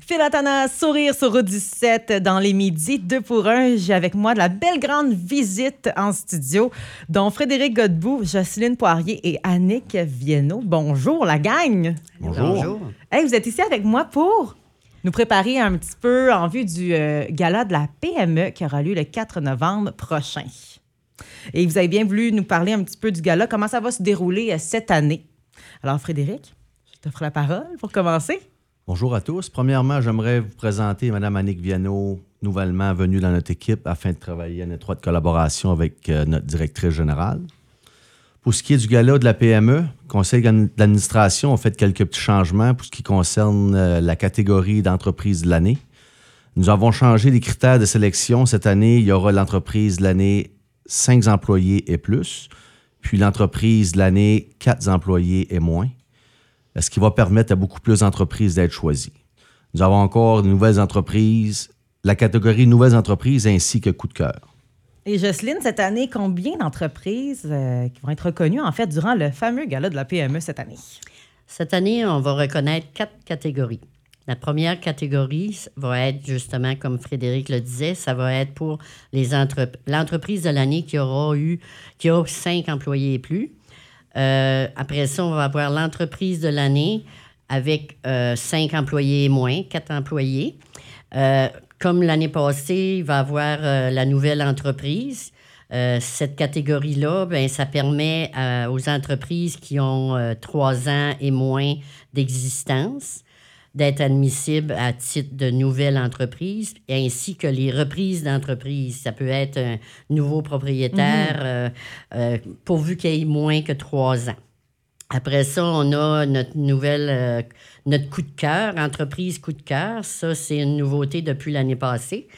Philatana, sourire sur route 17 dans les midis, deux pour un. J'ai avec moi de la belle grande visite en studio, dont Frédéric Godbout, Jocelyne Poirier et Annick Viennot. Bonjour, la gang! Bonjour. Hey, vous êtes ici avec moi pour nous préparer un petit peu en vue du euh, gala de la PME qui aura lieu le 4 novembre prochain. Et vous avez bien voulu nous parler un petit peu du gala, comment ça va se dérouler euh, cette année? Alors, Frédéric, je t'offre la parole pour commencer. Bonjour à tous. Premièrement, j'aimerais vous présenter Mme Annick Viano, nouvellement venue dans notre équipe afin de travailler en étroite collaboration avec euh, notre directrice générale. Pour ce qui est du gala de la PME, le conseil d'administration a fait quelques petits changements pour ce qui concerne euh, la catégorie d'entreprise de l'année. Nous avons changé les critères de sélection. Cette année, il y aura l'entreprise de l'année 5 employés et plus, puis l'entreprise de l'année 4 employés et moins ce qui va permettre à beaucoup plus d'entreprises d'être choisies. Nous avons encore de nouvelles entreprises, la catégorie nouvelles entreprises ainsi que coup de cœur. Et Jocelyne, cette année, combien d'entreprises euh, qui vont être reconnues en fait durant le fameux gala de la PME cette année? Cette année, on va reconnaître quatre catégories. La première catégorie va être justement, comme Frédéric le disait, ça va être pour les l'entreprise de l'année qui aura eu qui a cinq employés et plus. Euh, après ça, on va avoir l'entreprise de l'année avec euh, cinq employés et moins, quatre employés. Euh, comme l'année passée, il va avoir la nouvelle entreprise. cette catégorie-là, ben, ça permet aux entreprises qui ont trois ans et moins d'existence d'être admissible à titre de nouvelle entreprise, ainsi que les reprises d'entreprise. Ça peut être un nouveau propriétaire, mhm. euh, euh, pourvu qu'il ait moins que trois ans. Après ça, on a notre nouvelle, euh, notre coup de cœur, entreprise coup de cœur. Ça, c'est une nouveauté depuis l'année passée.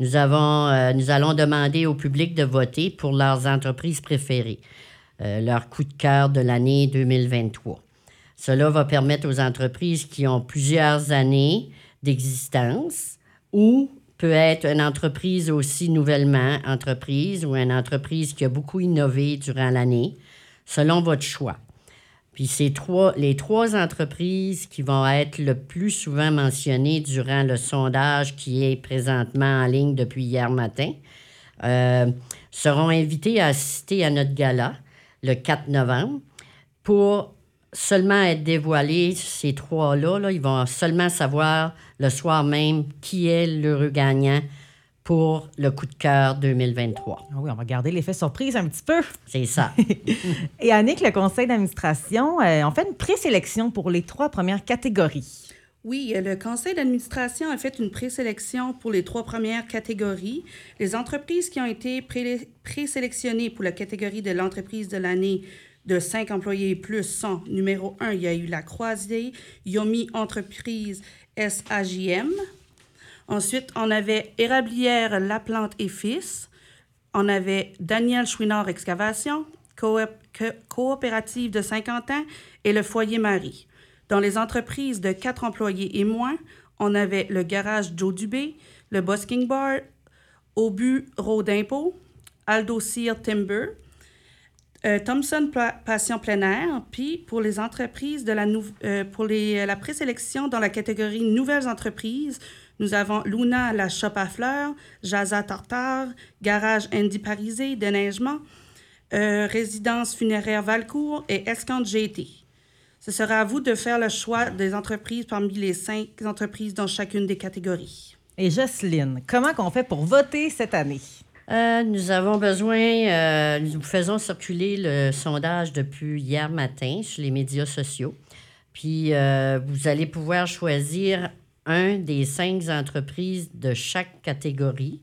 Nous, avons, nous allons demander au public de voter pour leurs entreprises préférées, leur coup de cœur de l'année 2023. Cela va permettre aux entreprises qui ont plusieurs années d'existence ou peut être une entreprise aussi nouvellement entreprise ou une entreprise qui a beaucoup innové durant l'année, selon votre choix. Puis c'est trois, les trois entreprises qui vont être le plus souvent mentionnées durant le sondage qui est présentement en ligne depuis hier matin euh, seront invitées à assister à notre gala le 4 novembre pour seulement être dévoilés, ces trois-là, là, ils vont seulement savoir le soir même qui est l'heureux gagnant pour le coup de cœur 2023. Ah oui, on va garder l'effet surprise un petit peu. C'est ça. Et Annick, le conseil d'administration, euh, on fait une présélection pour les trois premières catégories. Oui, le conseil d'administration a fait une présélection pour les trois premières catégories. Les entreprises qui ont été présélectionnées pour la catégorie de l'entreprise de l'année de 5 employés et plus sont, numéro 1, il y a eu la Croisée, Yomi Entreprise SAJM. Ensuite, on avait Érablière Laplante et Fils. On avait Daniel Chouinard Excavation, coopérative de 50 ans, et le Foyer Marie. Dans les entreprises de 4 employés et moins, on avait le Garage Joe Dubé, le Busking Bar, Obus Road Impôt, Aldo Sear Timber, euh, Thomson Passion plein air. Puis pour les entreprises de la euh, pour les, la présélection dans la catégorie nouvelles entreprises, nous avons Luna la shop à fleurs, Jaza Tartare, Garage Andy Parisé, Déneigement, euh, Résidence funéraire Valcourt et Escante GT. Ce sera à vous de faire le choix des entreprises parmi les cinq entreprises dans chacune des catégories. Et Jocelyne, comment qu'on fait pour voter cette année? Euh, nous avons besoin, euh, nous faisons circuler le sondage depuis hier matin sur les médias sociaux. Puis euh, vous allez pouvoir choisir un des cinq entreprises de chaque catégorie.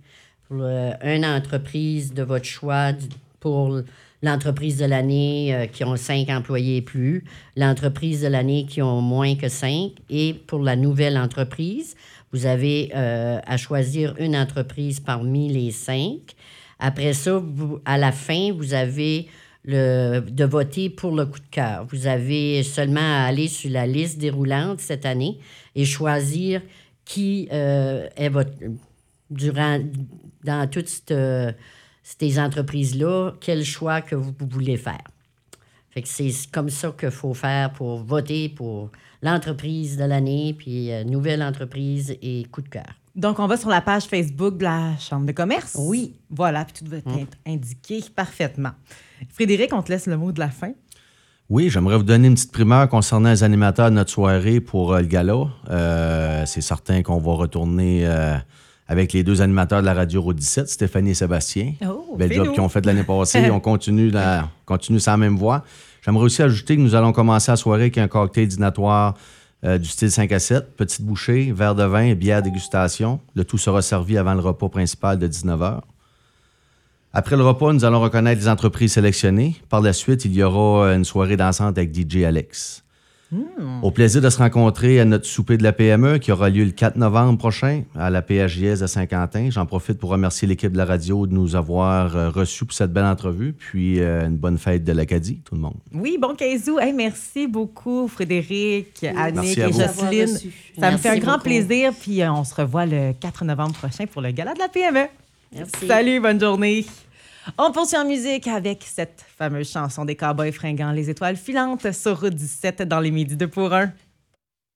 Pour, une entreprise de votre choix pour l'entreprise de l'année qui ont cinq employés et plus, l'entreprise de l'année qui ont moins que cinq, et pour la nouvelle entreprise, vous avez euh, à choisir une entreprise parmi les cinq. Après ça, à la fin, vous avez le, de voter pour le coup de cœur. Vous avez seulement à aller sur la liste déroulante cette année et choisir qui euh, est votre. Durant, dans toutes ces entreprises-là, quel choix que vous, voulez faire. Fait que c'est comme ça qu'il faut faire pour voter pour l'entreprise de l'année, puis euh, nouvelle entreprise et coup de cœur. Donc, on va sur la page Facebook de la Chambre de commerce. Oui. Voilà, puis tout va être indiqué parfaitement. Frédéric, on te laisse le mot de la fin. Oui, j'aimerais vous donner une petite primeur concernant les animateurs de notre soirée pour euh, le gala. Euh, c'est certain qu'on va retourner euh, avec les deux animateurs de la radio Route 17, Stéphanie et Sébastien. Oh, Bel fais-nous. job qu'ils ont fait l'année passée. on continue, la, continue la même voie. J'aimerais aussi ajouter que nous allons commencer la soirée avec un cocktail dînatoire euh, du style 5 à 7, petite bouchée, verre de vin et bière dégustation. Le tout sera servi avant le repas principal de 19h. Après le repas, nous allons reconnaître les entreprises sélectionnées. Par la suite, il y aura euh, une soirée dansante avec DJ Alex. Au plaisir de se rencontrer à notre souper de la PME qui aura lieu le 4 novembre prochain à la PHJS de Saint-Quentin. J'en profite pour remercier l'équipe de la radio de nous avoir euh, reçus pour cette belle entrevue. Puis euh, une bonne fête de l'Acadie, tout le monde. Oui, bon 15 août. Hey, merci beaucoup, Frédéric, Annick Merci à et. Jocelyne. Ça me fait un grand beaucoup. plaisir. Puis euh, on se revoit le 4 novembre prochain pour le gala de la PME. Merci. Salut, bonne journée. On poursuit en musique avec cette fameuse chanson des Cowboys fringants, Les étoiles filantes sur Route 17 dans les midis 2 pour 1.